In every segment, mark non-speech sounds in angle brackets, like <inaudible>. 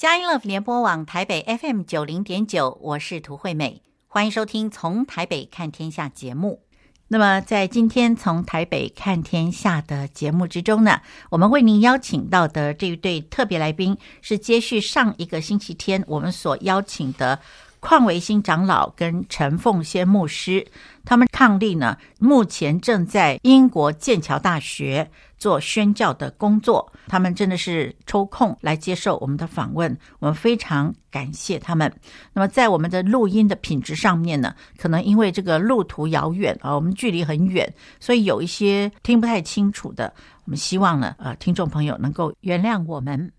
佳音 Love 联播网台北 FM 九零点九，我是涂惠美，欢迎收听《从台北看天下》节目。那么，在今天《从台北看天下》的节目之中呢，我们为您邀请到的这一对特别来宾，是接续上一个星期天我们所邀请的。邝维新长老跟陈凤仙牧师，他们伉俪呢，目前正在英国剑桥大学做宣教的工作。他们真的是抽空来接受我们的访问，我们非常感谢他们。那么在我们的录音的品质上面呢，可能因为这个路途遥远啊，我们距离很远，所以有一些听不太清楚的。我们希望呢，呃，听众朋友能够原谅我们。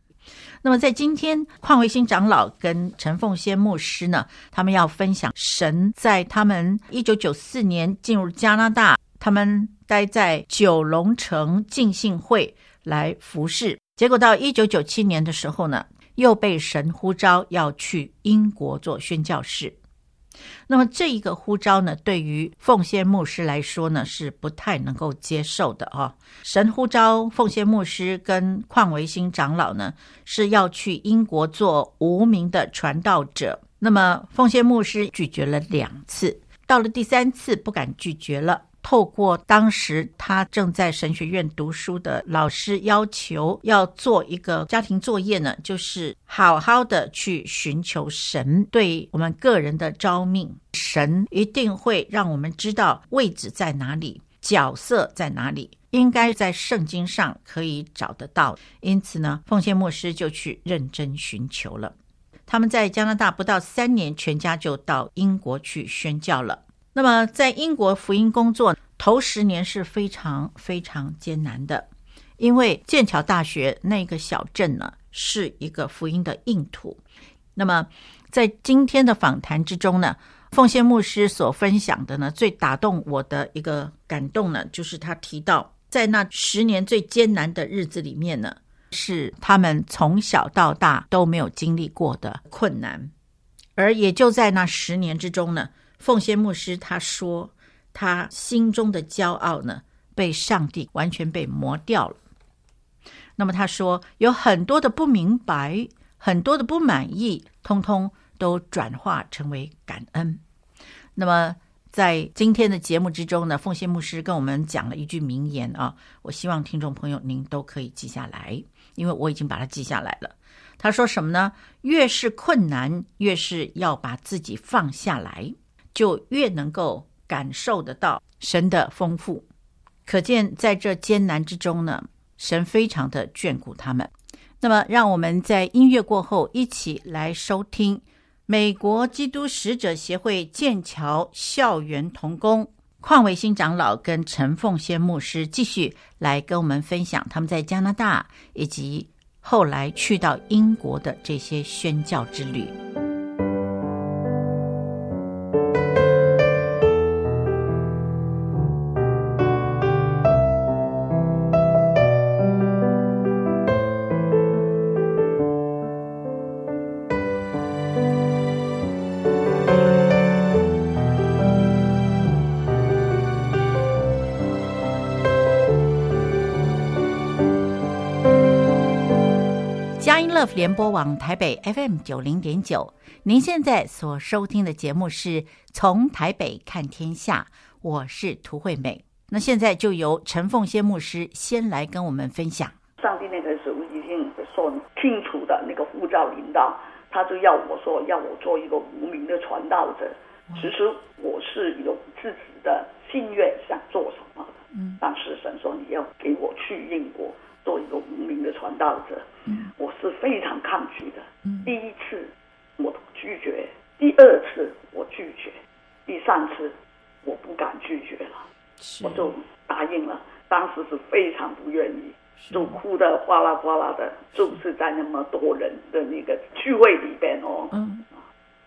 那么，在今天，邝维新长老跟陈凤仙牧师呢，他们要分享神在他们一九九四年进入加拿大，他们待在九龙城进信会来服侍，结果到一九九七年的时候呢，又被神呼召要去英国做宣教士。那么这一个呼召呢，对于凤仙牧师来说呢，是不太能够接受的啊。神呼召凤仙牧师跟邝维新长老呢，是要去英国做无名的传道者。那么凤仙牧师拒绝了两次，到了第三次不敢拒绝了。透过当时他正在神学院读书的老师要求，要做一个家庭作业呢，就是好好的去寻求神对我们个人的召命。神一定会让我们知道位置在哪里，角色在哪里，应该在圣经上可以找得到。因此呢，奉献牧师就去认真寻求了。他们在加拿大不到三年，全家就到英国去宣教了。那么，在英国福音工作头十年是非常非常艰难的，因为剑桥大学那个小镇呢，是一个福音的硬土。那么，在今天的访谈之中呢，奉献牧师所分享的呢，最打动我的一个感动呢，就是他提到，在那十年最艰难的日子里面呢，是他们从小到大都没有经历过的困难，而也就在那十年之中呢。凤仙牧师他说，他心中的骄傲呢，被上帝完全被磨掉了。那么他说，有很多的不明白，很多的不满意，通通都转化成为感恩。那么在今天的节目之中呢，凤仙牧师跟我们讲了一句名言啊，我希望听众朋友您都可以记下来，因为我已经把它记下来了。他说什么呢？越是困难，越是要把自己放下来。就越能够感受得到神的丰富，可见在这艰难之中呢，神非常的眷顾他们。那么，让我们在音乐过后一起来收听美国基督使者协会剑桥校园童工邝维新长老跟陈凤仙牧师继续来跟我们分享他们在加拿大以及后来去到英国的这些宣教之旅。联播网台北 FM 九零点九，您现在所收听的节目是从台北看天下，我是涂惠美。那现在就由陈凤仙牧师先来跟我们分享。上帝那个时候已经说清楚的那个护照领导，他就要我说要我做一个无名的传道者。其实我是有自己的心愿想做什么的，嗯，但是神说你要给我去英国。做一个无名的传道者，嗯，我是非常抗拒的。嗯，第一次我拒绝，第二次我拒绝，第三次我不敢拒绝了，我就答应了。当时是非常不愿意，就哭得哗啦哗啦的，就是在那么多人的那个聚会里边哦，嗯，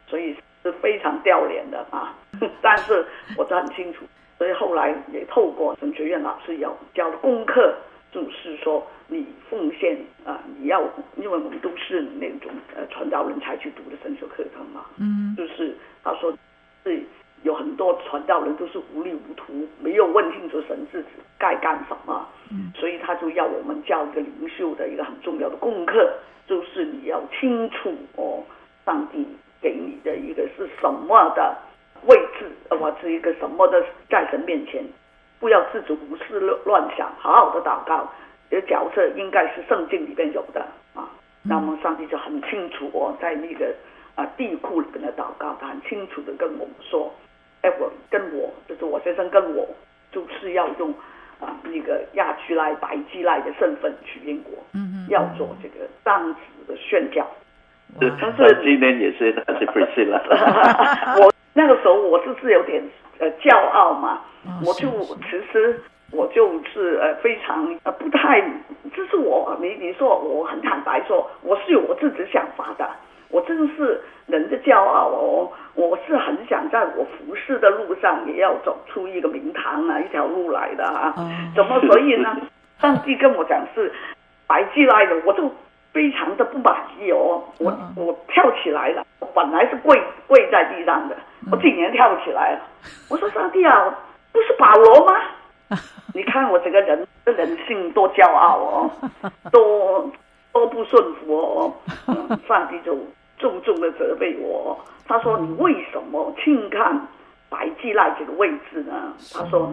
所以是非常掉脸的啊。<laughs> 但是我很清楚，所以后来也透过神学院老师有教的功课。就是说，你奉献啊，你要，因为我们都是那种呃传道人才去读的神学课程嘛，嗯，就是他说是有很多。传道人都是糊里糊涂，没有问清楚神自己该干什么，嗯，所以他就要我们教一个领袖的一个很重要的功课，就是你要清楚哦，上帝给你的一个是什么的位置，或者是一个什么的在神面前，不要自主胡思乱乱想，好好的祷告，这角色应该是圣经里边有的啊，那么上帝就很清楚哦，在那个。啊，地库里边的祷告，他很清楚的跟我们说，哎，我跟我就是我先生跟我，就是要用啊那个亚居赖、白基赖的身份去英国，嗯嗯，要做这个当子的宣教。是，但是今天也是他是 Priscilla <laughs> <laughs> 我那个时候我就是有点呃骄傲嘛，我就其实我就是呃非常呃不太，这是我你你说我很坦白说，我是有我自己想法的。我真是人的骄傲哦！我是很想在我服侍的路上也要走出一个名堂啊，一条路来的啊！怎么所以呢？上帝跟我讲是白寄来的，我就非常的不满意哦！我我跳起来了，我本来是跪跪在地上的，我竟然跳起来了！我说上帝啊，不是保罗吗？<laughs> 你看我这个人的人性多骄傲哦，<laughs> 多多不顺服哦！上帝就。重重的责备我，他说：“你为什么轻看白基赖这个位置呢？”他说：“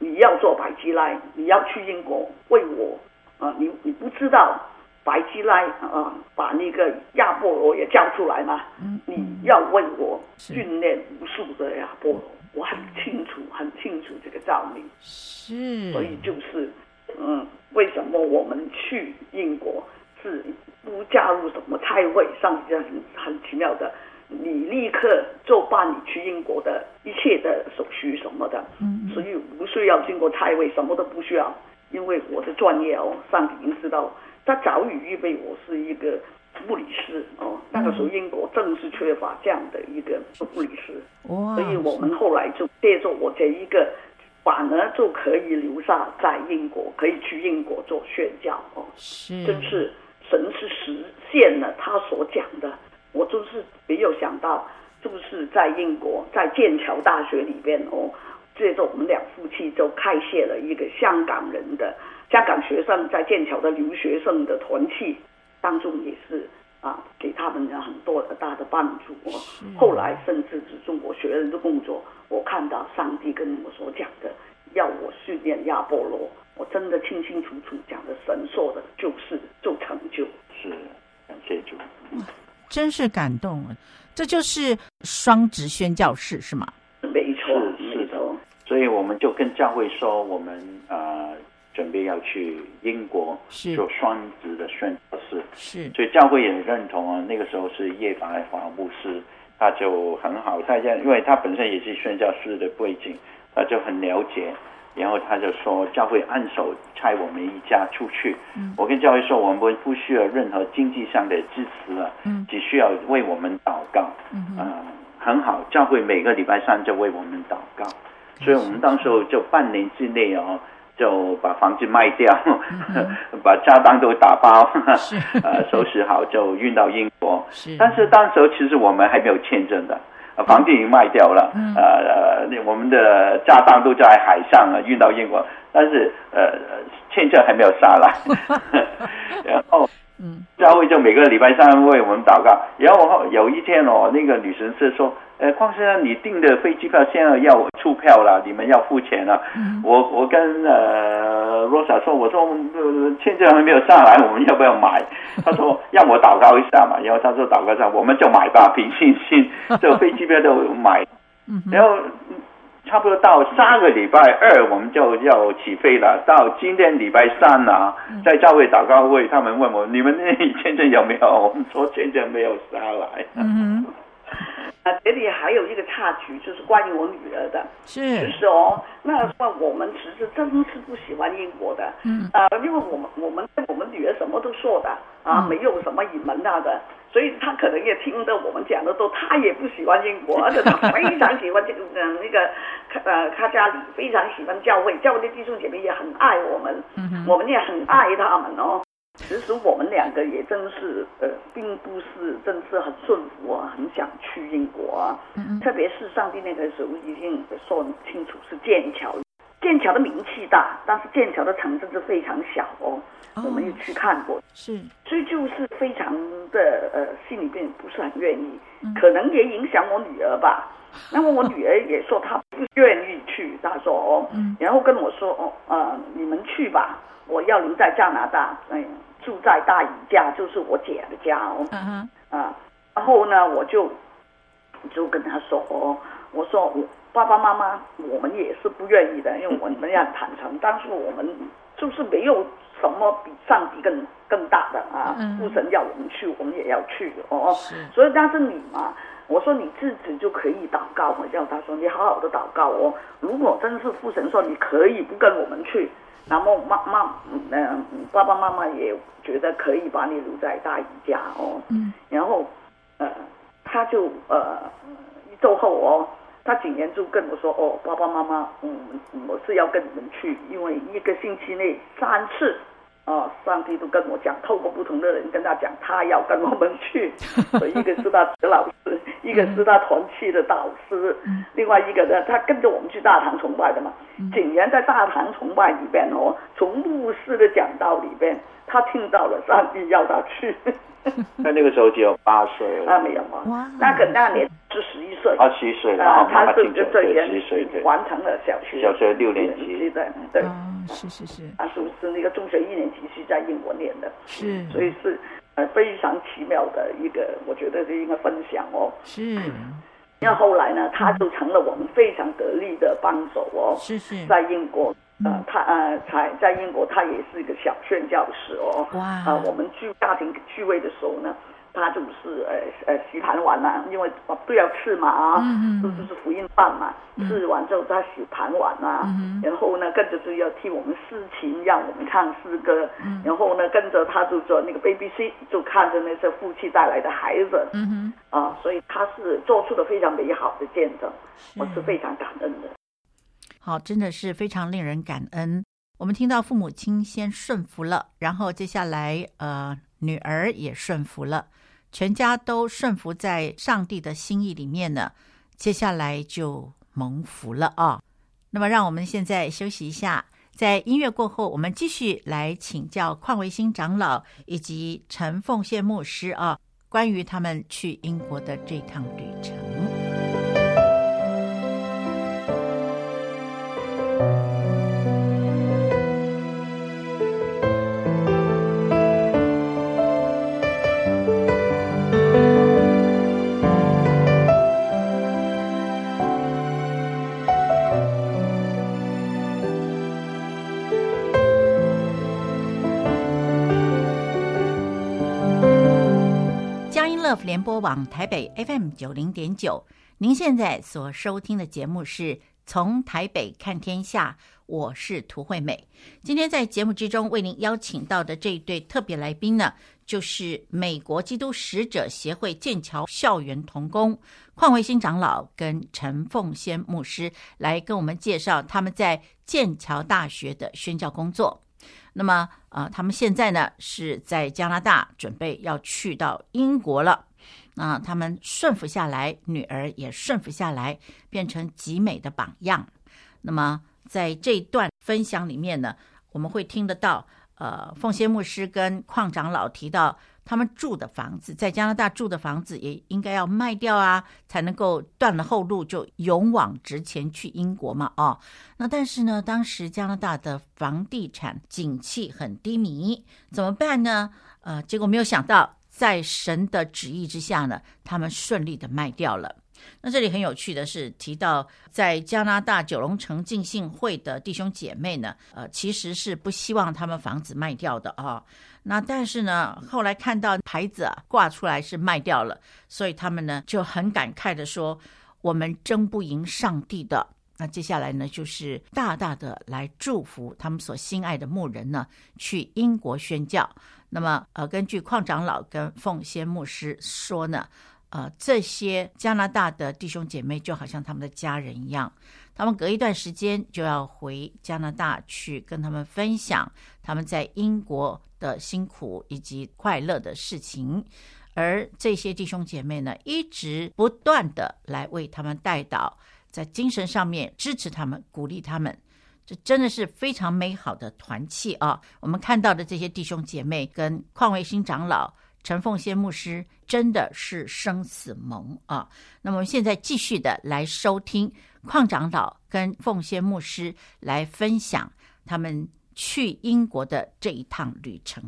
你要做白基赖，你要去英国为我啊！你你不知道白基赖啊，把那个亚波罗也叫出来吗？你要为我训练无数的亚波罗，我很清楚，很清楚这个道理。是，所以就是嗯，为什么我们去英国是？”不加入什么太会，上帝很很奇妙的，你立刻就办你去英国的一切的手续什么的，嗯，所以不需要经过太会，什么都不需要，因为我的专业哦，上帝已经知道，他早已预备我是一个护理师哦，那个时候英国正是缺乏这样的一个护理师，哇，所以我们后来就借助我这一个，反而就可以留下在英国，可以去英国做宣教哦，是，真是。神是实现了他所讲的，我就是没有想到，就是在英国，在剑桥大学里边哦，借着我们两夫妻就开设了一个香港人的香港学生在剑桥的留学生的团契当中也是啊，给他们了很多的大的帮助哦。后来甚至是中国学人的工作，我看到上帝跟我所讲的，要我训练亚波罗。我真的清清楚楚讲的，神说的就是就成就，是感谢主，真是感动啊！这就是双职宣教士是吗？没错，是是的。所以我们就跟教会说，我们啊、呃、准备要去英国做双职的宣教士，是。所以教会也认同啊，那个时候是叶法爱华牧师，他就很好，他因为他本身也是宣教士的背景，他就很了解。然后他就说，教会按手差我们一家出去。嗯、我跟教会说，我们不需要任何经济上的支持了，嗯、只需要为我们祷告。嗯很好，教会每个礼拜三就为我们祷告。嗯、所以我们当时候就半年之内哦，就把房子卖掉，嗯、<laughs> 把家当都打包，是。<laughs> 呃，收拾好就运到英国。是。但是当时候其实我们还没有签证的。房子已经卖掉了，嗯、呃，我们的家当都在海上啊，运到英国，但是呃，签证还没有下来，<laughs> 然后，嗯，教会就每个礼拜三为我们祷告，然后有一天哦，那个女神是说，呃，邝先生，你订的飞机票现在要出票了，你们要付钱了，嗯、我我跟呃。罗莎说：“我说，呃，签证还没有上来，我们要不要买？” <laughs> 他说：“让我祷告一下嘛。”然后他说：“祷告一下，我们就买吧，凭信心，这个飞机票都买。”然后差不多到下个礼拜二，我们就要起飞了。到今天礼拜三啊，在教会祷告会，他们问我：“你们那签证有没有？”我们说：“签证没有下来。”嗯。啊，这里还有一个插曲，就是关于我女儿的。是，就是哦，那时候我们其实真是不喜欢英国的。嗯。啊，因为我们我们我们女儿什么都说的啊，没有什么隐瞒她的，所以她可能也听得我们讲的多，她也不喜欢英国，而且她非常喜欢这个嗯那个呃卡加里，非常喜欢教会，教会的弟兄姐妹也很爱我们，嗯哼，我们也很爱他们哦。其实我们两个也真是呃，并不是真是很顺服啊，很想去英国啊。嗯嗯。特别是上帝那个时候已经说清楚是剑桥，剑桥的名气大，但是剑桥的城镇是非常小哦。哦。我们也去看过。是。所以就是非常的呃，心里边不是很愿意，嗯、可能也影响我女儿吧。<laughs> 那么我女儿也说她不愿意去，她说哦，嗯、然后跟我说哦，呃，你们去吧。我要留在加拿大，嗯，住在大姨家，就是我姐的家哦。嗯哼。啊，然后呢，我就就跟她说哦，我说我爸爸妈妈，我们也是不愿意的，因为我们要坦诚，但是我们就是没有什么比上帝更更大的啊。嗯。父神要我们去，我们也要去哦。所以但是你嘛，我说你自己就可以祷告，我叫他说你好好的祷告哦。如果真是父神说你可以不跟我们去。然后妈妈，嗯，爸爸妈妈也觉得可以把你留在大姨家哦。嗯。然后，呃，他就呃一周后哦，他竟然就跟我说哦，爸爸妈妈，嗯，我是要跟你们去，因为一个星期内三次。哦，上帝都跟我讲，透过不同的人跟他讲，他要跟我们去。<laughs> 所以一个是他的老师，一个是他团契的导师，另外一个呢，他跟着我们去大堂崇拜的嘛。竟然在大堂崇拜里边哦，从牧师的讲道里边，他听到了上帝要他去。<laughs> 那那个时候只有八岁了。啊，没有吗？那个那年是十一岁。啊，十一岁然后，他是就这年完成了小学。小学六年级。对对。是是是。啊，是不是那个中学一年级是在英国念的？是。所以是呃非常奇妙的一个，我觉得是应该分享哦。是。那后来呢，他就成了我们非常得力的帮手哦。是是。在英国。呃，他呃，才在英国，他也是一个小宣教士哦。哇。啊、呃，我们聚家庭聚会的时候呢，他就是呃呃洗盘碗啊，因为都要吃嘛啊，嗯嗯，就是福音饭嘛，吃完之后他洗盘碗啊，嗯、然后呢，跟着就要替我们诗琴，让我们唱诗歌，嗯、然后呢，跟着他就做那个 BBC，就看着那些夫妻带来的孩子，嗯哼，啊、呃，所以他是做出了非常美好的见证，是我是非常感恩的。好，真的是非常令人感恩。我们听到父母亲先顺服了，然后接下来呃，女儿也顺服了，全家都顺服在上帝的心意里面呢。接下来就蒙福了啊、那么，让我们现在休息一下，在音乐过后，我们继续来请教邝维新长老以及陈凤宪牧师啊，关于他们去英国的这趟旅程。联播网台北 FM 九零点九，您现在所收听的节目是从台北看天下，我是涂惠美。今天在节目之中为您邀请到的这一对特别来宾呢，就是美国基督使者协会剑桥校园同工邝维新长老跟陈凤仙牧师，来跟我们介绍他们在剑桥大学的宣教工作。那么，呃，他们现在呢是在加拿大，准备要去到英国了。那他们顺服下来，女儿也顺服下来，变成极美的榜样。那么，在这一段分享里面呢，我们会听得到，呃，奉先牧师跟矿长老提到，他们住的房子，在加拿大住的房子也应该要卖掉啊，才能够断了后路，就勇往直前去英国嘛。哦，那但是呢，当时加拿大的房地产景气很低迷，怎么办呢？呃，结果没有想到。在神的旨意之下呢，他们顺利的卖掉了。那这里很有趣的是，提到在加拿大九龙城浸信会的弟兄姐妹呢，呃，其实是不希望他们房子卖掉的啊、那但是呢，后来看到牌子啊挂出来是卖掉了，所以他们呢就很感慨的说：“我们争不赢上帝的。”那接下来呢，就是大大的来祝福他们所心爱的牧人呢，去英国宣教。那么，呃，根据矿长老跟凤仙牧师说呢，呃，这些加拿大的弟兄姐妹就好像他们的家人一样，他们隔一段时间就要回加拿大去跟他们分享他们在英国的辛苦以及快乐的事情，而这些弟兄姐妹呢，一直不断的来为他们带导，在精神上面支持他们，鼓励他们，这真的是非常美好的团契啊！我们看到的这些弟兄姐妹跟邝维新长老。陈凤仙牧师真的是生死盟啊！那么我们现在继续的来收听邝长老跟凤仙牧师来分享他们去英国的这一趟旅程。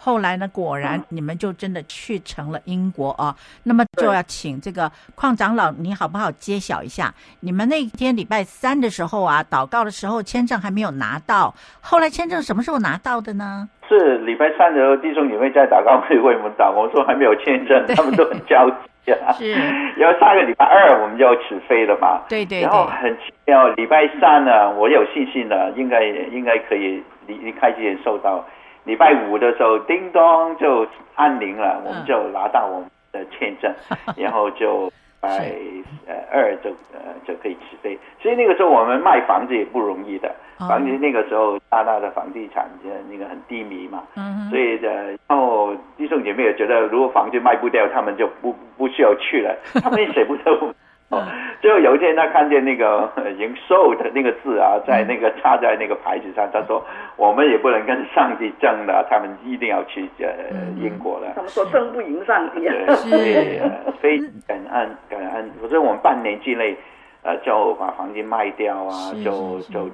后来呢，果然你们就真的去成了英国啊！那么就要请这个邝长老，你好不好揭晓一下？你们那天礼拜三的时候啊，祷告的时候签证还没有拿到，后来签证什么时候拿到的呢？是礼拜三的时候，弟兄姐妹在祷告会为我们祷告，我说还没有签证，他们都很焦急啊。<laughs> 是，然后下个礼拜二我们就要起飞了嘛。对对，对。然后很奇妙，礼拜三呢，我有信心的，应该应该可以离离开之前收到。礼拜五的时候，叮咚就按铃了，我们就拿到我们的签证，嗯、<laughs> 然后就礼拜呃二就呃就可以起飞。所以那个时候我们卖房子也不容易的，房子那个时候大大的房地产就那个很低迷嘛，嗯、所以的然后弟兄姐妹也觉得如果房子卖不掉，他们就不不需要去了，他们也舍不得。哦，<laughs> 就有一天他看见那个已经 sold 的那个字啊，在那个插在那个牌子上，他说：“我们也不能跟上帝争了，<laughs> 他们一定要去呃英国了。”他们说争不赢上帝啊。对，<laughs> 非感恩感恩。我说我们半年之内，呃，就把房子卖掉啊，就就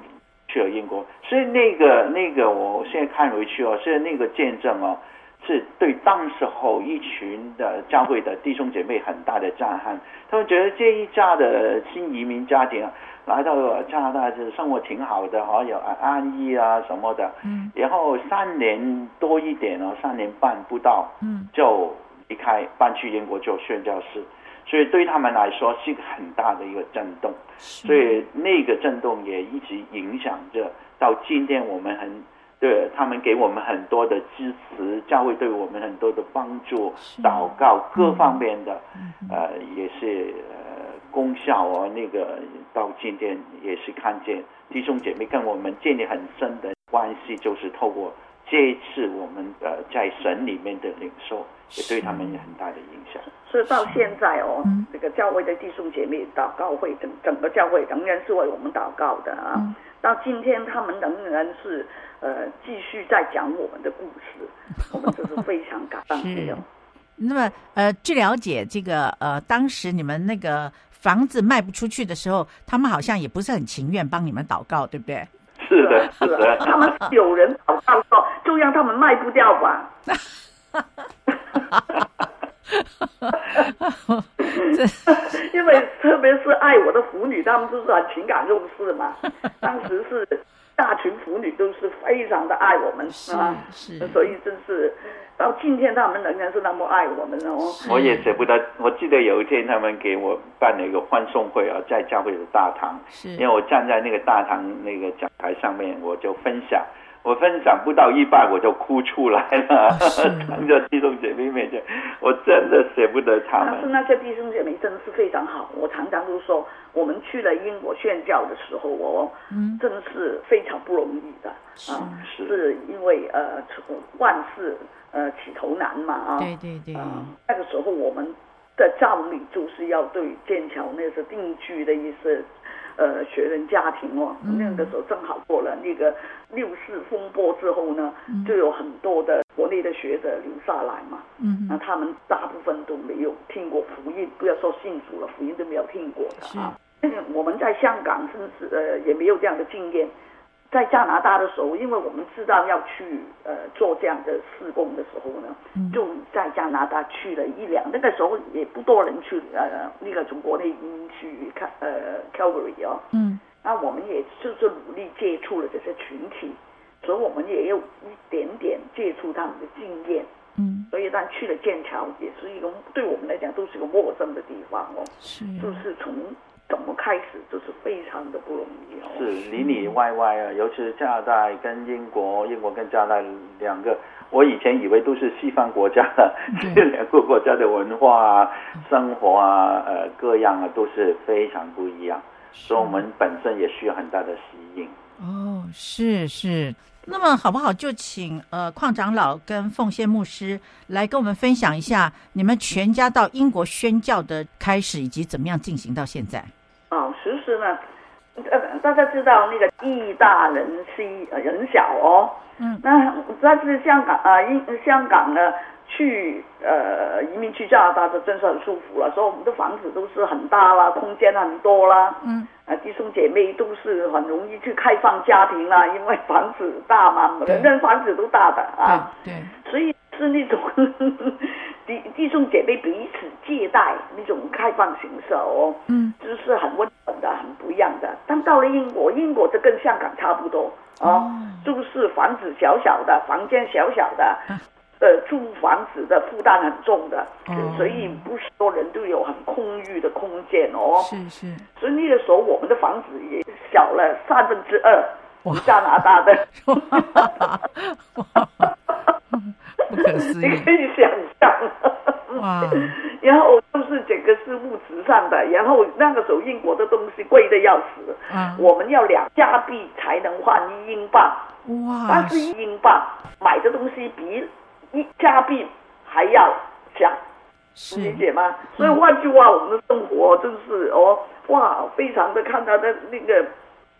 去了英国。所以那个那个，我现在看回去哦，是那个见证哦。是对当时候一群的教会的弟兄姐妹很大的震撼，他们觉得这一家的新移民家庭来到加拿大是生活挺好的，好，有安安逸啊什么的，嗯，然后三年多一点哦，三年半不到，嗯，就离开搬去英国做宣教士，所以对他们来说是一个很大的一个震动，所以那个震动也一直影响着到今天我们很。对，他们给我们很多的支持，教会对我们很多的帮助，祷告各方面的，嗯、呃，也是呃功效哦。那个到今天也是看见弟兄姐妹跟我们建立很深的关系，就是透过这一次我们呃在神里面的领受，也对他们有很大的影响。所以到现在哦，这个教会的弟兄姐妹祷告会整整个教会仍然是为我们祷告的啊。嗯、到今天他们仍然是。呃，继续在讲我们的故事，我们这是非常感谢哦。那么，呃，据了解，这个呃，当时你们那个房子卖不出去的时候，他们好像也不是很情愿帮你们祷告，对不对？是的，是的，他们有人祷告说，就让他们卖不掉吧。<laughs> <laughs> 因为特别是爱我的妇女，他们都是很情感用事嘛。<laughs> 当时是。大群妇女都是非常的爱我们啊，是，所以真是到今天他们仍然是那么爱我们哦。我也舍不得，我记得有一天他们给我办了一个欢送会啊，在教会的大堂，是因为我站在那个大堂那个讲台上面，我就分享。我分享不到一半，我就哭出来了，<laughs> 当着弟兄姐妹面前，我真的舍不得他们。但是那些弟兄姐妹真的是非常好，我常常都说，我们去了英国宣教的时候，我真的是非常不容易的啊，是，是因为呃万事呃起头难嘛啊，对对对，那个时候我们的照理就是要对剑桥那些定居的一些。呃，学人家庭哦，那个时候正好过了那个六四风波之后呢，嗯、就有很多的国内的学者留下来嘛。嗯，那他们大部分都没有听过福音，不要说信主了，福音都没有听过的啊。我们在香港甚至呃也没有这样的经验。在加拿大的时候，因为我们知道要去呃做这样的施工的时候呢，嗯、就在加拿大去了一两，那个时候也不多人去呃那个从国内去看呃 Calgary 哦，嗯，那我们也就是努力接触了这些群体，所以我们也有一点点接触他们的经验，嗯，所以但去了剑桥也是一个对我们来讲都是一个陌生的地方哦，是，就是从。怎么开始都是非常的不容易哦。是里里外外啊，尤其是加拿大跟英国，英国跟加拿大两个我以前以为都是西方国家的，<laughs> 这两个国家的文化啊、生活啊、呃各样啊都是非常不一样，所以我们本身也需要很大的适应。哦，是是。那么好不好？就请呃邝长老跟凤仙牧师来跟我们分享一下你们全家到英国宣教的开始，以及怎么样进行到现在。哦，其实呢，呃，大家知道那个义大人稀人小哦，嗯，那但是香港啊，英、呃、香港呢。去呃移民去加拿大，就真是很舒服了。所以我们的房子都是很大啦，空间很多啦。嗯。啊，弟兄姐妹都是很容易去开放家庭啦，因为房子大嘛，人人房子都大的啊。对。对，所以是那种 <laughs> 弟弟兄姐妹彼此借贷那种开放形式哦。嗯。就是很温暖的，很不一样的。但到了英国，英国就跟香港差不多哦，就是房子小小的，房间小小的。啊呃，租房子的负担很重的，哦、所以不是多人都有很空余的空间哦。是是。所以那个时候，我们的房子也小了三分之二，比加拿大的。<laughs> 不可思议。<laughs> 你可以想象。哇。<laughs> 然后就是整个是物质上的，然后那个时候英国的东西贵的要死，嗯、我们要两加币才能换一英镑。哇。但是一英镑买的东西比。一加币还要讲，理解吗？所以换句话，我们的生活真是哦，哇，非常的看他的那个，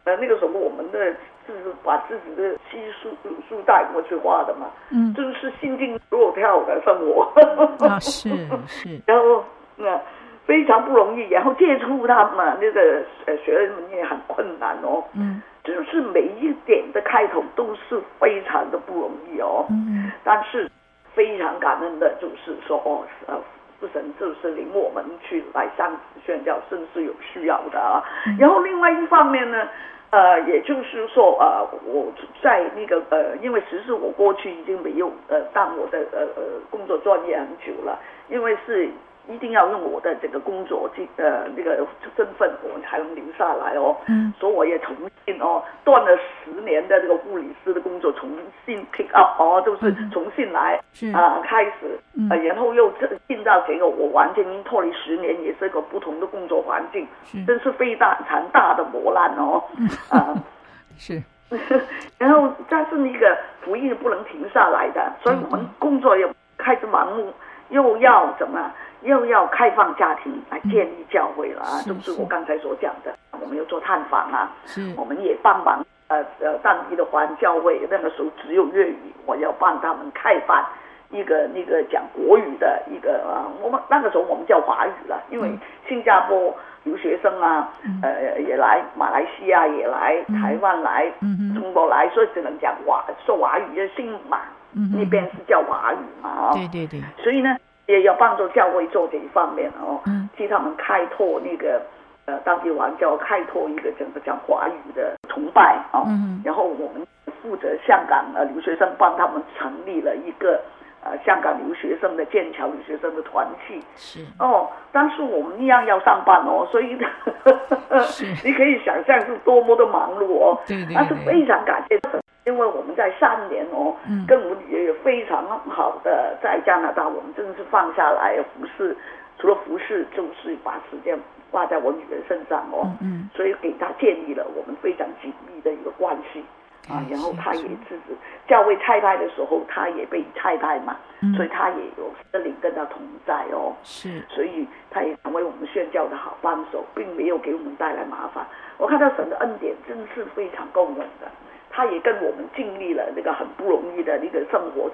呃，那个什么，我们的就是把自己的积蓄书带过去画的嘛，嗯，就是心惊肉跳的生活，啊，是是，<laughs> 然后那非常不容易，然后接触他们那个呃学人们也很困难哦，嗯，就是每一点的开头都是非常的不容易哦，嗯，但是。非常感恩的，就是说哦，呃，父神就是领我们去来上宣教，真是有需要的啊。嗯、然后另外一方面呢，呃，也就是说，呃，我在那个呃，因为其实我过去已经没有呃当我的呃呃工作专业很久了，因为是。一定要用我的这个工作这呃那个身份，我才能留下来哦。嗯。所以我也重新哦，断了十年的这个护理师的工作，重新 pick up 哦，就是重新来啊、呃、开始。嗯。然后又进到这个我完全已经脱离十年，也是一个不同的工作环境，是真是非常大的磨难哦。嗯。<laughs> 啊。是。<laughs> 然后，但是那个福音不能停下来的，所以我们工作也开始忙碌，又要怎么？又要开放家庭来建立教会了啊，就是我刚才所讲的，我们要做探访啊，我们也帮忙呃呃当地的华人教会，那个时候只有粤语，我要帮他们开办一个那个讲国语的一个啊，我们那个时候我们叫华语了，因为新加坡留学生啊，呃也来，马来西亚也来，台湾来，中国来，所以只能讲华说华语，就新马那边是叫华语嘛啊，对对对，所以呢。也要帮助教会做这一方面哦，替他们开拓那个呃当地玩教开拓一个整个讲华语的崇拜哦，嗯、然后我们负责香港的留学生，帮他们成立了一个呃香港留学生的剑桥留学生的团契是。哦，但是我们一样要上班哦，所以 <laughs> 是。你可以想象是多么的忙碌哦，对对对，但是非常感谢。因为我们在三年哦，跟我们也有非常好的在加拿大，我们真的是放下来服侍，除了服侍，就是把时间花在我女儿身上哦，嗯，所以给她建立了我们非常紧密的一个关系啊，然后她也自己教会差派的时候，她也被差派嘛，所以她也有圣灵跟她同在哦，是，所以她也成为我们宣教的好帮手，并没有给我们带来麻烦。我看到神的恩典真是非常够用的。他也跟我们经历了那个很不容易的那个生活。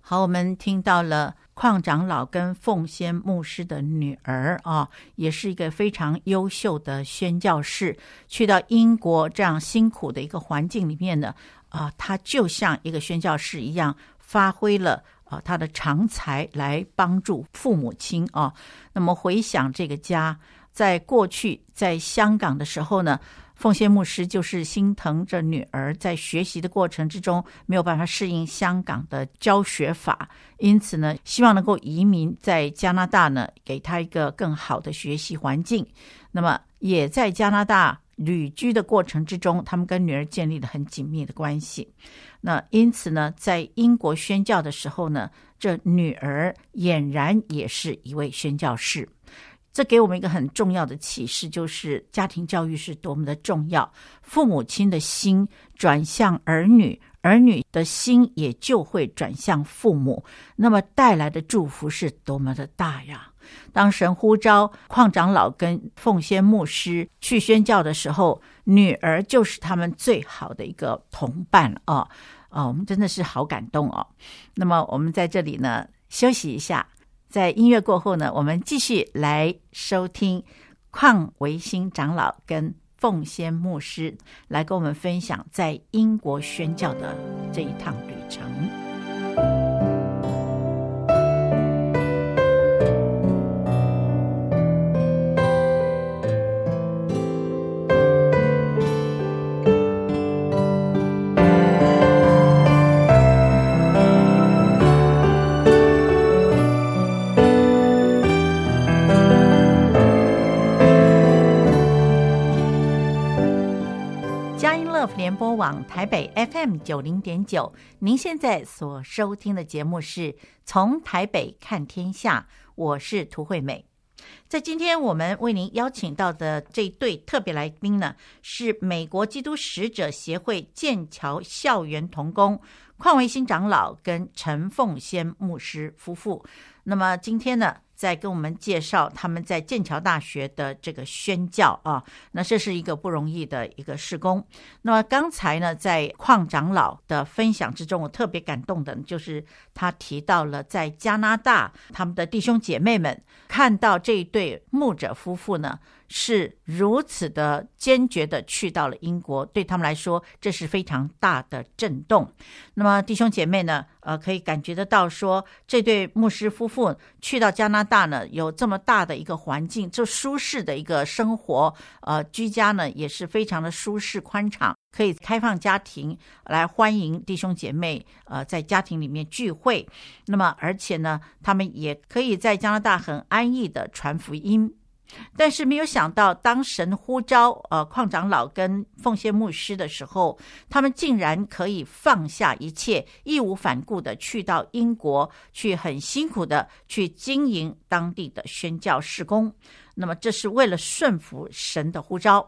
好，我们听到了邝长老跟凤仙牧师的女儿啊，也是一个非常优秀的宣教士。去到英国这样辛苦的一个环境里面呢，啊，他就像一个宣教士一样，发挥了啊他的长才来帮助父母亲啊。那么回想这个家，在过去在香港的时候呢，凤仙牧师就是心疼着女儿在学习的过程之中没有办法适应香港的教学法，因此呢，希望能够移民在加拿大呢，给她一个更好的学习环境。那么也在加拿大旅居的过程之中，他们跟女儿建立了很紧密的关系。那因此呢，在英国宣教的时候呢，这女儿俨然也是一位宣教士。这给我们一个很重要的启示，就是家庭教育是多么的重要。父母亲的心转向儿女，儿女的心也就会转向父母，那么带来的祝福是多么的大呀！当神呼召矿长老跟凤仙牧师去宣教的时候，女儿就是他们最好的一个同伴哦。哦，我们真的是好感动哦。那么我们在这里呢，休息一下。在音乐过后呢，我们继续来收听邝维新长老跟奉先牧师来跟我们分享在英国宣教的这一趟旅程。网台北 FM 九零点九，您现在所收听的节目是从台北看天下，我是涂惠美。在今天我们为您邀请到的这对特别来宾呢，是美国基督使者协会剑桥校园童工邝维新长老跟陈凤仙牧师夫妇。那么今天呢，在跟我们介绍他们在剑桥大学的这个宣教啊，那这是一个不容易的一个施工。那么刚才呢，在矿长老的分享之中，我特别感动的，就是他提到了在加拿大，他们的弟兄姐妹们看到这一对牧者夫妇呢。是如此的坚决的去到了英国，对他们来说，这是非常大的震动。那么弟兄姐妹呢，呃，可以感觉得到说，这对牧师夫妇去到加拿大呢，有这么大的一个环境，就舒适的一个生活，呃，居家呢也是非常的舒适宽敞，可以开放家庭来欢迎弟兄姐妹，呃，在家庭里面聚会。那么而且呢，他们也可以在加拿大很安逸的传福音。但是没有想到，当神呼召呃矿长老跟奉献牧师的时候，他们竟然可以放下一切，义无反顾的去到英国，去很辛苦的去经营当地的宣教事工。那么这是为了顺服神的呼召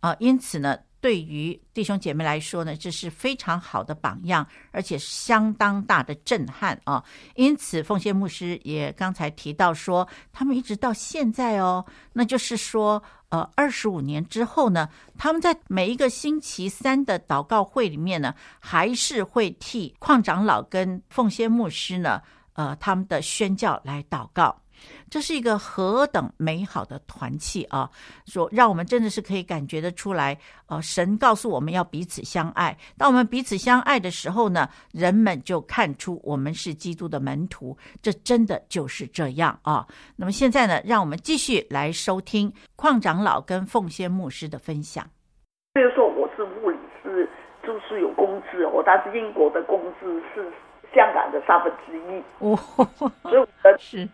啊，呃，因此呢。对于弟兄姐妹来说呢，这是非常好的榜样，而且相当大的震撼啊！因此，凤仙牧师也刚才提到说，他们一直到现在哦，那就是说，呃，二十五年之后呢，他们在每一个星期三的祷告会里面呢，还是会替矿长老跟凤仙牧师呢，呃，他们的宣教来祷告。这是一个何等美好的团契啊！说让我们真的是可以感觉得出来，呃，神告诉我们要彼此相爱。当我们彼此相爱的时候呢，人们就看出我们是基督的门徒。这真的就是这样啊！那么现在呢，让我们继续来收听邝长老跟凤仙牧师的分享。比如说我是物理师，就是有工资哦，但是英国的工资是香港的三分之一哦，所以我 <laughs> 是。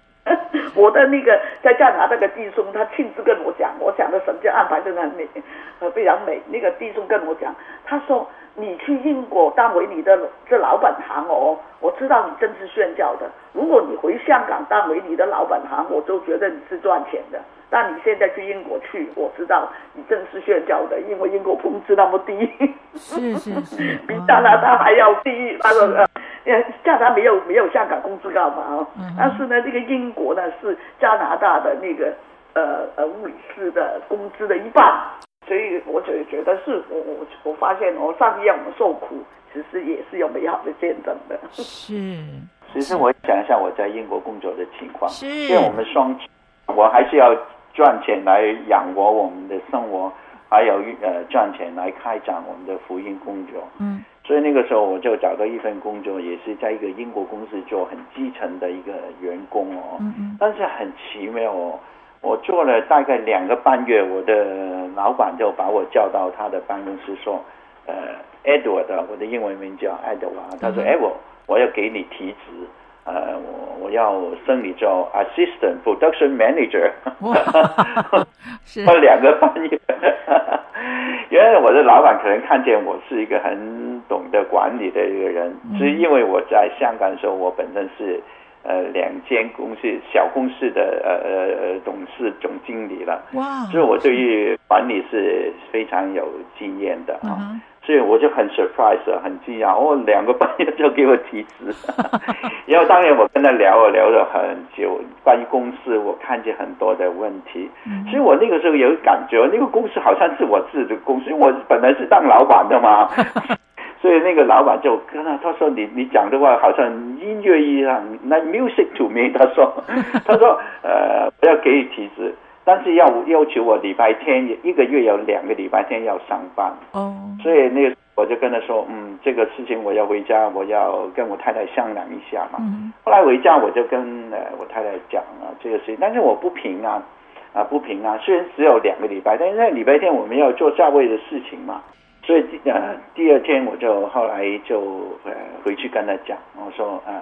<laughs> 我的那个在加拿大那个弟兄，他亲自跟我讲，我讲的神就安排的很美，呃，非常美。那个弟兄跟我讲，他说你去英国当为你的这老本行哦，我知道你真是宣教的。如果你回香港当为你的老本行，我就觉得你是赚钱的。但你现在去英国去，我知道你真是炫教的，因为英国工资那么低，是是是，<laughs> 比加拿大还要低。他说呃。加拿大没有没有香港工资高嘛？哦，但是呢，这个英国呢是加拿大的那个呃呃物理师的工资的一半，所以我就觉得是我我我发现我上帝让我们受苦，其实也是有美好的见证的。<laughs> 是，其实我讲一下我在英国工作的情况，是，因为我们双，我还是要赚钱来养活我们的生活，还有呃赚钱来开展我们的福音工作。嗯。所以那个时候我就找到一份工作，也是在一个英国公司做很基层的一个员工哦。嗯嗯。但是很奇妙哦，我做了大概两个半月，我的老板就把我叫到他的办公室说：“呃，Edward，我的英文名叫 Edward，他说，哎，我我要给你提职，呃，我我要升你做 Assistant Production Manager。”哇，<laughs> 是。两个半月。原来我的老板可能看见我是一个很懂得管理的一个人，嗯、是因为我在香港的时候，我本身是呃两间公司小公司的呃呃董事总经理了，哇，所以我对于管理是非常有经验的啊。嗯所以我就很 surprise，很惊讶。哦，两个半月就给我提职，<laughs> 然后当然我跟他聊了聊了很久，关于公司，我看见很多的问题。所以我那个时候有感觉，那个公司好像是我自己的公司，因为我本来是当老板的嘛。<laughs> 所以那个老板就跟他他说你你讲的话好像音乐一样，那 music to me。他说 <laughs> 他说呃不要给你提职。但是要要求我礼拜天一个月有两个礼拜天要上班哦，oh. 所以那个我就跟他说，嗯，这个事情我要回家，我要跟我太太商量一下嘛。Mm. 后来回家我就跟呃我太太讲了这个事情，但是我不平啊，啊不平啊，虽然只有两个礼拜，但是那礼拜天我们要做价位的事情嘛，所以呃第二天我就后来就呃回去跟他讲，我说呃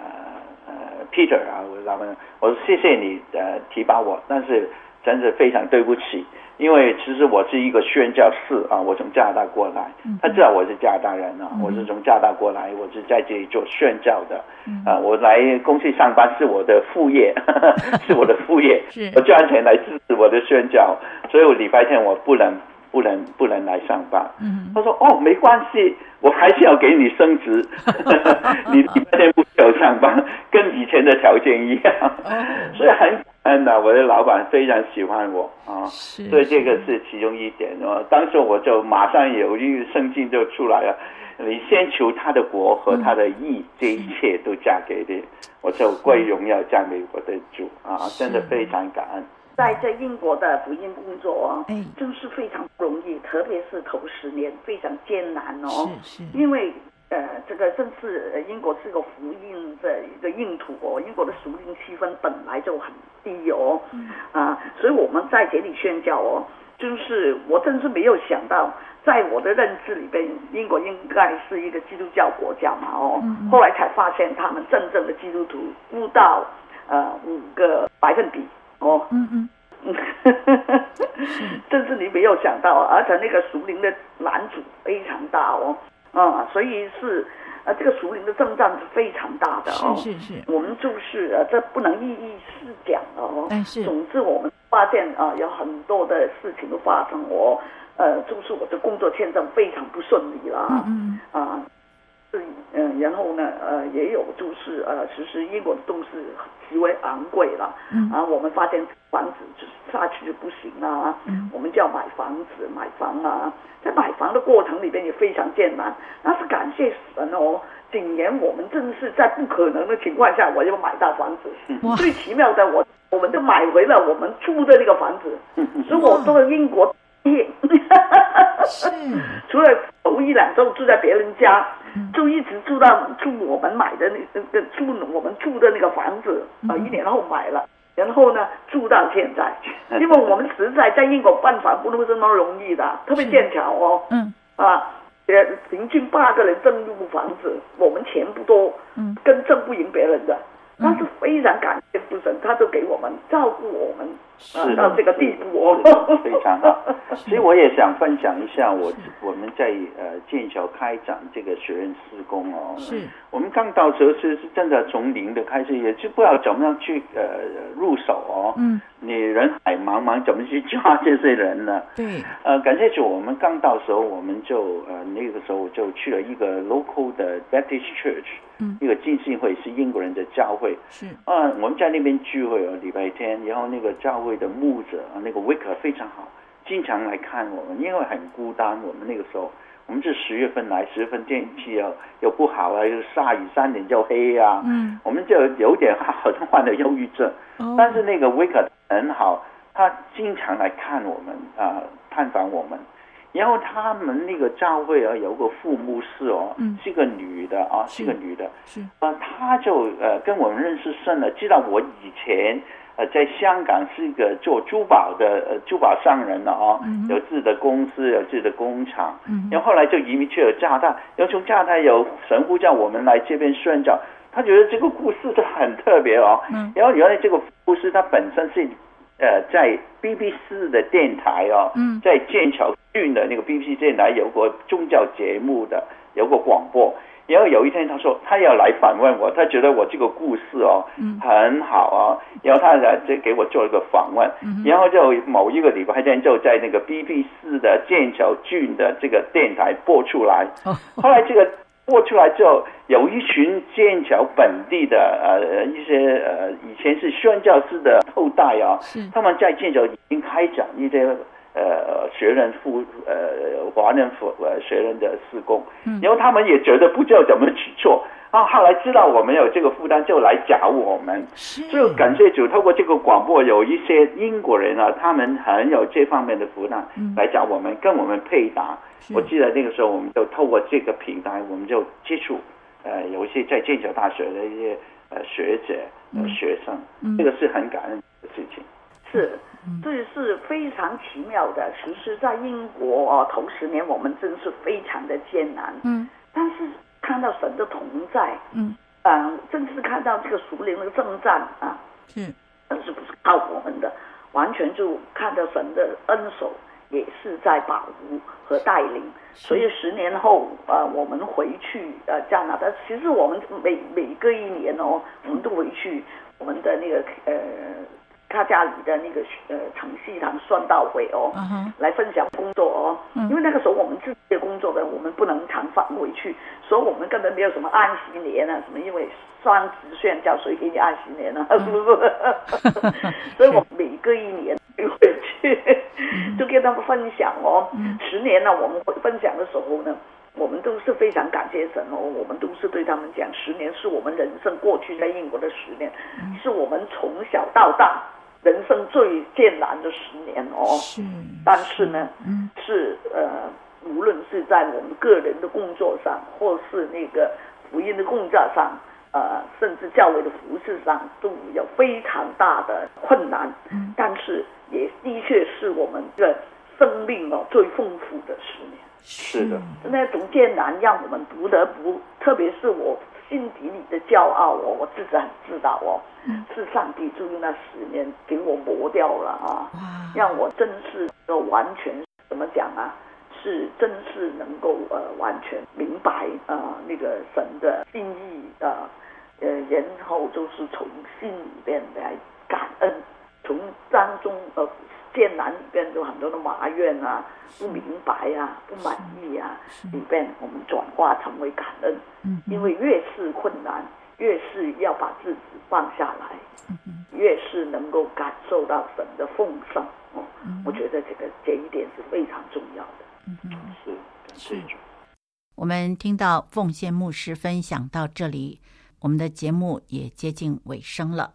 呃 Peter 啊，我老板，我说谢谢你呃提拔我，但是。真是非常对不起，因为其实我是一个宣教士啊，我从加拿大过来，他知道我是加拿大人啊，我是从加拿大过来，我是在这里做宣教的，啊，我来公司上班是我的副业，<laughs> 是我的副业，<laughs> 我赚钱来支持我的宣教，所以我礼拜天我不能不能不能来上班。他说哦，没关系，我还是要给你升职，<laughs> 你礼拜天不需要上班，跟以前的条件一样，所以很。嗯呐，我的老板非常喜欢我啊，所以这个是其中一点哦。当时我就马上有一个圣经就出来了，你先求他的国和他的义，嗯、这一切都嫁给你。我就归荣耀赞美我的主啊，真的非常感恩。在在英国的福音工作，哎，真是非常不容易，特别是头十年非常艰难哦，是是，因为。呃，这个正是英国是个福音的一个硬土哦，英国的熟龄气氛本来就很低哦，啊，所以我们在这里宣教哦，就是我真是没有想到，在我的认知里边，英国应该是一个基督教国家嘛哦，后来才发现他们真正的基督徒不到呃五个百分比哦，嗯嗯，<laughs> 真是你没有想到，而且那个熟龄的拦阻非常大哦。啊、嗯，所以是，呃，这个属灵的征战是非常大的哦。是是是。我们就是呃，这不能一一细讲哦。但是。总之，我们发现啊、呃，有很多的事情都发生，我呃，就是我的工作签证非常不顺利啦。嗯嗯。啊。嗯，然后呢，呃，也有就是呃，其实英国的东西极为昂贵了，嗯，啊，我们发现房子就是下去就不行了，嗯，我们就要买房子，买房啊，在买房的过程里边也非常艰难，那是感谢神哦，今年我们正是在不可能的情况下，我就买到房子，最奇妙的我，我们都买回了我们租的那个房子，所以我到英国。是，<laughs> 除了头一两周住在别人家，就一直住到住我们买的那个住我们住的那个房子啊，一年后买了，然后呢住到现在，<laughs> 因为我们实在在英国办房不是那么容易的，特别剑桥哦，嗯。啊，平均八个人挣一户房子，我们钱不多，嗯，跟挣不赢别人的。但是非常感谢父神，他都给我们照顾我们，是到这个地步哦，<laughs> 非常好。所以我也想分享一下我，我我们在呃剑桥开展这个学院施工哦。是。我们刚到时候是是真的从零的开始，也就不知道怎么样去呃入手哦。嗯。你人海茫茫，怎么去抓这些人呢？对。呃，感谢主，我们刚到时候，我们就呃那个时候就去了一个 local 的 Baptist Church，嗯，一个浸信会是英国人的教会。是。啊，我们在那边聚会哦，礼拜天，然后那个教会的牧者啊，那个 Vicar 非常好，经常来看我们，因为很孤单。我们那个时候，我们是十月份来，十月份天气又又不好啊，又下雨，三点就黑啊。嗯。我们就有点好像患了忧郁症。哦。但是那个 Vicar 很好，他经常来看我们啊，探访我们。然后他们那个教会啊，有个副牧师哦，嗯、是个女的啊，是，是个女的。是啊，他就呃跟我们认识深了，知道我以前呃在香港是一个做珠宝的呃珠宝商人了啊，嗯、有自己的公司，有自己的工厂。嗯、然后后来就移民去了加拿大，然后从加拿大有神呼叫我们来这边宣教。他觉得这个故事就很特别哦。嗯、然后原来这个故事它本身是呃，在 BBC 的电台哦，嗯，在剑桥郡的那个 BBC 电台有个宗教节目的，有个广播。然后有一天他说他要来访问我，他觉得我这个故事哦，嗯，很好啊。然后他来就给我做一个访问，嗯，然后就某一个礼拜天就在那个 B B 四的剑桥郡的这个电台播出来。哦，后来这个播出来之后，有一群剑桥本地的呃一些呃以前是宣教师的后代啊，他们在剑桥已经开展一些。呃，学人妇呃，华人妇呃，学人的施工，然后他们也觉得不知道怎么去做，啊，后来知道我们有这个负担，就来找我们。就感谢主，透过这个广播，有一些英国人啊，他们很有这方面的负担，来找我们，跟我们配搭。我记得那个时候，我们就透过这个平台，我们就接触，呃，有一些在剑桥大学的一些呃学者、呃学生，这个是很感恩的事情。是。这也是非常奇妙的。其实，在英国啊，头十年我们真是非常的艰难。嗯。但是看到神的同在，嗯，啊，正是看到这个属灵的征战啊，嗯，但是不是靠我们的，完全就看到神的恩手也是在保护和带领。所以十年后啊，我们回去呃加拿大，其实我们每每隔一年哦，我们都回去我们的那个呃。他家里的那个呃程序堂算到会哦，uh -huh. 来分享工作哦，uh. 因为那个时候我们自己的工作的，我们不能常返回去，所以我们根本没有什么安息年啊什么，因为双职宣教，所以给你安息年啊，是不是？<laughs> 所以我每隔一年回去，<laughs> 就跟他们分享哦。Uh. 十年呢，我们分享的时候呢，我们都是非常感谢神哦，我们都是对他们讲，十年是我们人生过去在英国的十年，uh. 是我们从小到大。人生最艰难的十年哦，是，但是呢，是，嗯、是呃，无论是在我们个人的工作上，或是那个福音的工作上，呃，甚至教会的服饰上，都有非常大的困难。嗯，但是也的确是我们的生命哦最丰富的十年。是的，那种艰难让我们不得不，特别是我。心底里的骄傲哦，我自己很知道哦，是上帝就用那十年给我磨掉了啊，让我真是呃完全怎么讲啊，是真是能够呃完全明白啊、呃、那个神的心意啊，呃然后就是从心里边来感恩，从当中呃。艰难里边有很多的埋怨啊，不明白啊，不满意啊，里边我们转化成为感恩。嗯，因为越是困难，越是要把自己放下来，嗯，越是能够感受到神的奉上。哦，我觉得这个这一点是非常重要的。嗯，是是。我们听到奉献牧师分享到这里，我们的节目也接近尾声了。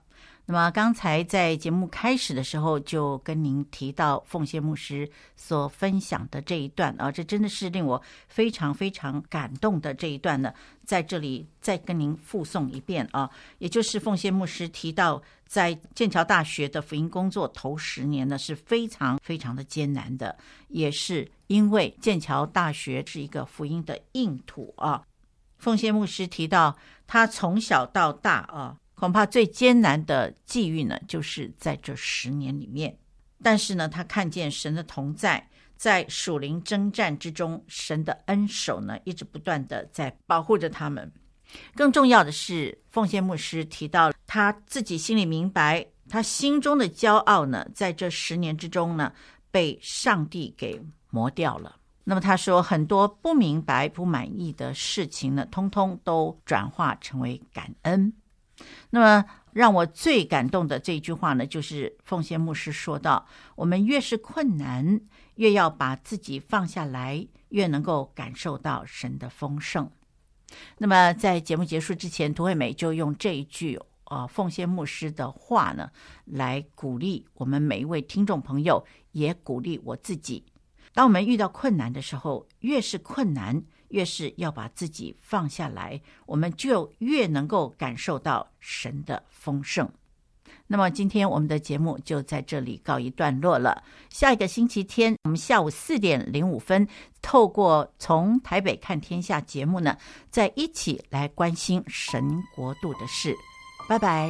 那么刚才在节目开始的时候，就跟您提到凤仙牧师所分享的这一段啊，这真的是令我非常非常感动的这一段呢，在这里再跟您复诵一遍啊，也就是凤仙牧师提到，在剑桥大学的福音工作头十年呢是非常非常的艰难的，也是因为剑桥大学是一个福音的硬土啊。凤仙牧师提到，他从小到大啊。恐怕最艰难的际遇呢，就是在这十年里面。但是呢，他看见神的同在，在属灵征战之中，神的恩手呢，一直不断的在保护着他们。更重要的是，凤仙牧师提到他自己心里明白，他心中的骄傲呢，在这十年之中呢，被上帝给磨掉了。那么他说，很多不明白、不满意的事情呢，通通都转化成为感恩。那么让我最感动的这一句话呢，就是凤仙牧师说到：“我们越是困难，越要把自己放下来，越能够感受到神的丰盛。”那么在节目结束之前，涂惠美就用这一句啊凤仙牧师的话呢，来鼓励我们每一位听众朋友，也鼓励我自己。当我们遇到困难的时候，越是困难，越是要把自己放下来，我们就越能够感受到神的丰盛。那么，今天我们的节目就在这里告一段落了。下一个星期天，我们下午四点零五分，透过从台北看天下节目呢，再一起来关心神国度的事。拜拜。